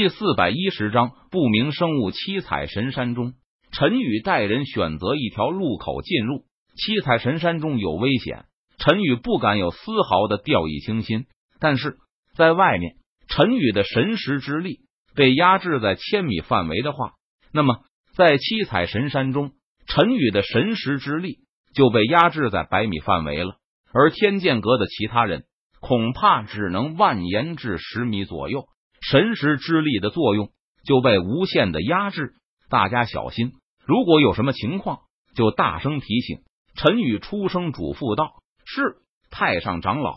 第四百一十章不明生物。七彩神山中，陈宇带人选择一条路口进入。七彩神山中有危险，陈宇不敢有丝毫的掉以轻心。但是在外面，陈宇的神识之力被压制在千米范围的话，那么在七彩神山中，陈宇的神识之力就被压制在百米范围了。而天剑阁的其他人恐怕只能蔓延至十米左右。神识之力的作用就被无限的压制，大家小心！如果有什么情况，就大声提醒。陈宇出声嘱咐道：“是太上长老。”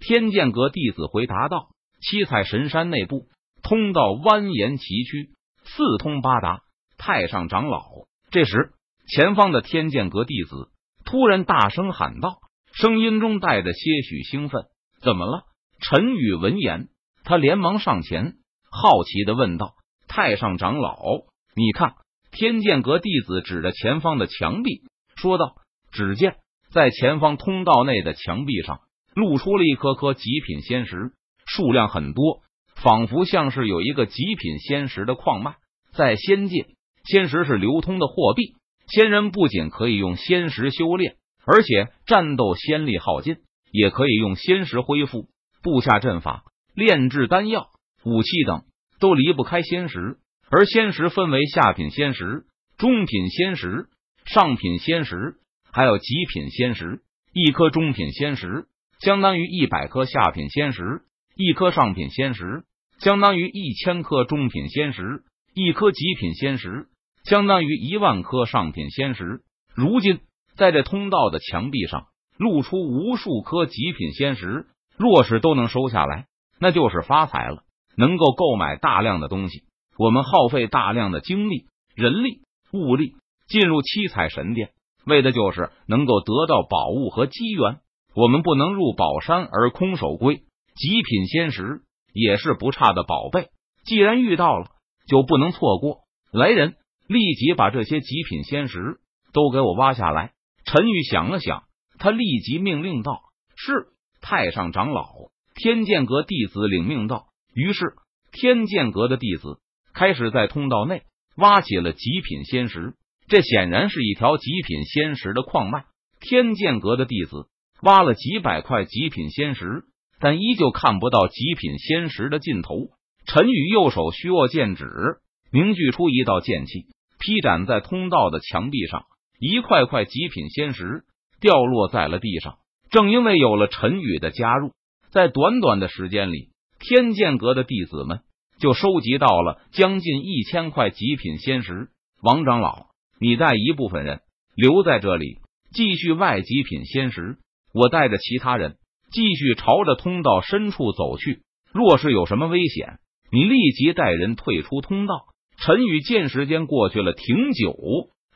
天剑阁弟子回答道：“七彩神山内部通道蜿蜒崎岖，四通八达。”太上长老，这时前方的天剑阁弟子突然大声喊道，声音中带着些许兴奋：“怎么了？”陈宇闻言。他连忙上前，好奇的问道：“太上长老，你看！”天剑阁弟子指着前方的墙壁说道：“只见在前方通道内的墙壁上露出了一颗颗极品仙石，数量很多，仿佛像是有一个极品仙石的矿脉。在仙界，仙石是流通的货币，仙人不仅可以用仙石修炼，而且战斗仙力耗尽，也可以用仙石恢复、布下阵法。”炼制丹药、武器等都离不开仙石，而仙石分为下品仙石、中品仙石、上品仙石，还有极品仙石。一颗中品仙石相当于一百颗下品仙石，一颗上品仙石相当于一千颗中品仙石，一颗极品仙石相当于一万颗上品仙石。如今在这通道的墙壁上露出无数颗极品仙石，若是都能收下来。那就是发财了，能够购买大量的东西。我们耗费大量的精力、人力、物力进入七彩神殿，为的就是能够得到宝物和机缘。我们不能入宝山而空手归。极品仙石也是不差的宝贝，既然遇到了，就不能错过。来人，立即把这些极品仙石都给我挖下来。陈宇想了想，他立即命令道：“是太上长老。”天剑阁弟子领命道，于是天剑阁的弟子开始在通道内挖起了极品仙石。这显然是一条极品仙石的矿脉。天剑阁的弟子挖了几百块极品仙石，但依旧看不到极品仙石的尽头。陈宇右手虚握剑指，凝聚出一道剑气，劈斩在通道的墙壁上，一块块极品仙石掉落在了地上。正因为有了陈宇的加入。在短短的时间里，天剑阁的弟子们就收集到了将近一千块极品仙石。王长老，你带一部分人留在这里，继续外极品仙石。我带着其他人继续朝着通道深处走去。若是有什么危险，你立即带人退出通道。陈宇见时间过去了挺久，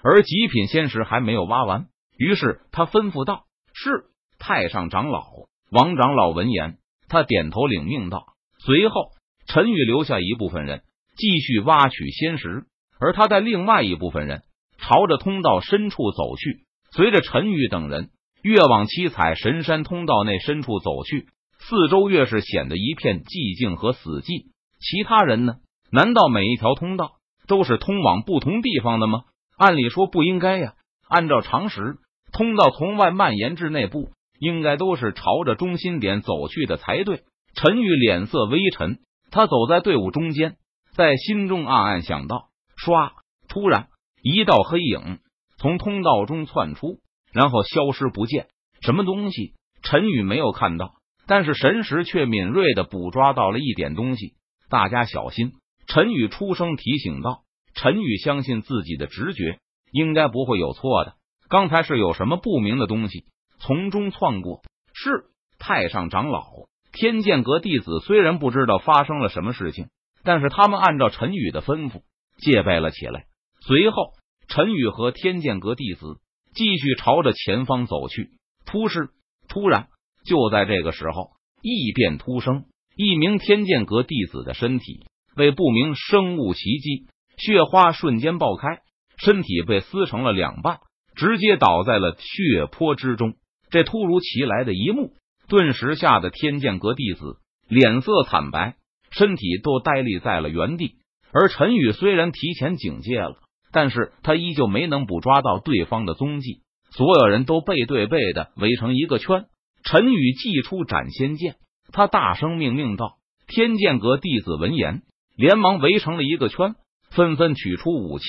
而极品仙石还没有挖完，于是他吩咐道：“是太上长老。”王长老闻言，他点头领命道。随后，陈宇留下一部分人继续挖取仙石，而他带另外一部分人朝着通道深处走去。随着陈宇等人越往七彩神山通道内深处走去，四周越是显得一片寂静和死寂。其他人呢？难道每一条通道都是通往不同地方的吗？按理说不应该呀。按照常识，通道从外蔓延至内部。应该都是朝着中心点走去的才对。陈宇脸色微沉，他走在队伍中间，在心中暗暗想到：唰！突然，一道黑影从通道中窜出，然后消失不见。什么东西？陈宇没有看到，但是神识却敏锐的捕捉到了一点东西。大家小心！陈宇出声提醒道。陈宇相信自己的直觉，应该不会有错的。刚才是有什么不明的东西。从中窜过，是太上长老。天剑阁弟子虽然不知道发生了什么事情，但是他们按照陈宇的吩咐戒备了起来。随后，陈宇和天剑阁弟子继续朝着前方走去。突施！突然，就在这个时候，异变突生，一名天剑阁弟子的身体被不明生物袭击，血花瞬间爆开，身体被撕成了两半，直接倒在了血泊之中。这突如其来的一幕，顿时吓得天剑阁弟子脸色惨白，身体都呆立在了原地。而陈宇虽然提前警戒了，但是他依旧没能捕抓到对方的踪迹。所有人都背对背的围成一个圈。陈宇祭出斩仙剑，他大声命令道：“天剑阁弟子闻言，连忙围成了一个圈，纷纷取出武器，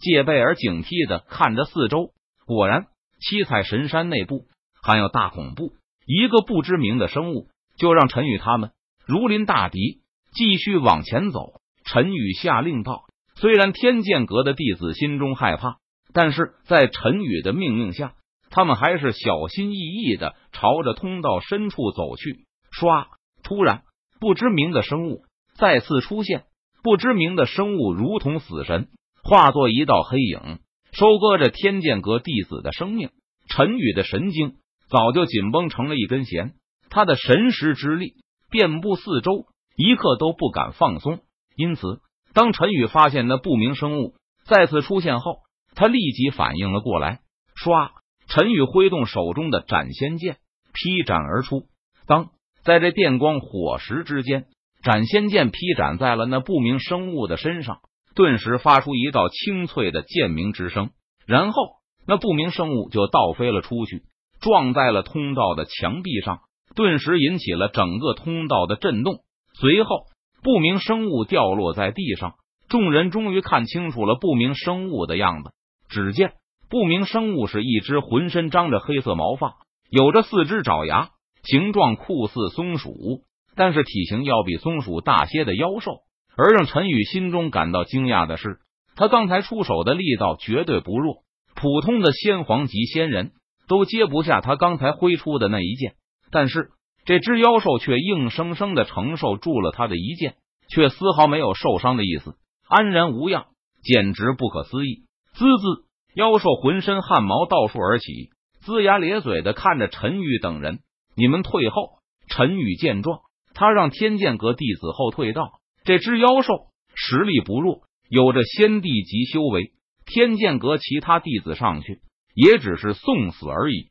戒备而警惕的看着四周。果然，七彩神山内部还有大恐怖，一个不知名的生物就让陈宇他们如临大敌，继续往前走。陈宇下令道：“虽然天剑阁的弟子心中害怕，但是在陈宇的命令下。”他们还是小心翼翼的朝着通道深处走去。唰！突然，不知名的生物再次出现。不知名的生物如同死神，化作一道黑影，收割着天剑阁弟子的生命。陈宇的神经早就紧绷成了一根弦，他的神识之力遍布四周，一刻都不敢放松。因此，当陈宇发现那不明生物再次出现后，他立即反应了过来。唰！陈宇挥动手中的斩仙剑，劈斩而出。当在这电光火石之间，斩仙剑劈斩在了那不明生物的身上，顿时发出一道清脆的剑鸣之声。然后，那不明生物就倒飞了出去，撞在了通道的墙壁上，顿时引起了整个通道的震动。随后，不明生物掉落在地上，众人终于看清楚了不明生物的样子。只见。不明生物是一只浑身长着黑色毛发、有着四只爪牙、形状酷似松鼠，但是体型要比松鼠大些的妖兽。而让陈宇心中感到惊讶的是，他刚才出手的力道绝对不弱，普通的仙皇级仙人都接不下他刚才挥出的那一剑。但是这只妖兽却硬生生的承受住了他的一剑，却丝毫没有受伤的意思，安然无恙，简直不可思议！滋滋。妖兽浑身汗毛倒竖而起，龇牙咧嘴的看着陈宇等人。你们退后！陈宇见状，他让天剑阁弟子后退道：“这只妖兽实力不弱，有着先帝级修为。天剑阁其他弟子上去，也只是送死而已。”